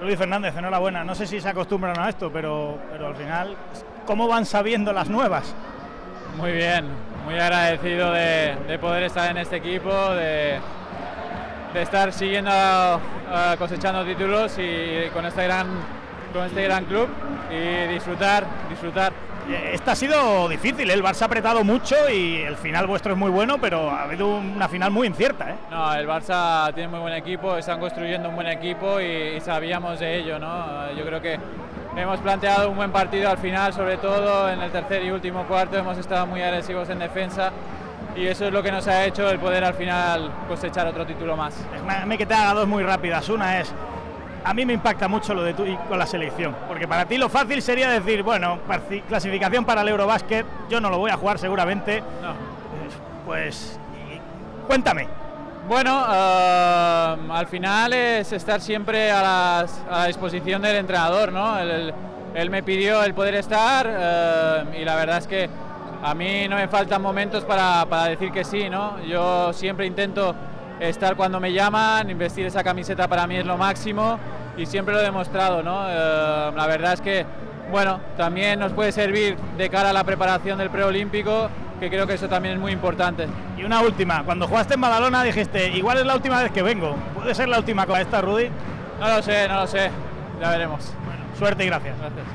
Luis Fernández, enhorabuena. No sé si se acostumbran a esto, pero, pero al final, ¿cómo van sabiendo las nuevas? Muy bien, muy agradecido de, de poder estar en este equipo, de, estar siguiendo uh, cosechando títulos y con este gran con este gran club y disfrutar, disfrutar. Esta ha sido difícil, ¿eh? el Barça ha apretado mucho y el final vuestro es muy bueno, pero ha habido una final muy incierta. ¿eh? No, el Barça tiene muy buen equipo, están construyendo un buen equipo y, y sabíamos de ello. ¿no? Yo creo que hemos planteado un buen partido al final, sobre todo en el tercer y último cuarto, hemos estado muy agresivos en defensa y eso es lo que nos ha hecho el poder al final cosechar otro título más. Déjame que te haga dos muy rápidas. Una es, a mí me impacta mucho lo de tú y con la selección, porque para ti lo fácil sería decir, bueno, clasificación para el Eurobásquet, yo no lo voy a jugar seguramente. No. Pues cuéntame. Bueno, uh, al final es estar siempre a, las, a, la disposición del entrenador, ¿no? Él, él me pidió el poder estar uh, y la verdad es que a mí no me faltan momentos para, para decir que sí, ¿no? Yo siempre intento estar cuando me llaman, investir esa camiseta para mí es lo máximo y siempre lo he demostrado, ¿no? Uh, la verdad es que, bueno, también nos puede servir de cara a la preparación del preolímpico, que creo que eso también es muy importante. Y una última, cuando jugaste en Badalona dijiste, igual es la última vez que vengo, ¿puede ser la última con esta, Rudy? No lo sé, no lo sé, ya veremos. Bueno, suerte y gracias. Gracias.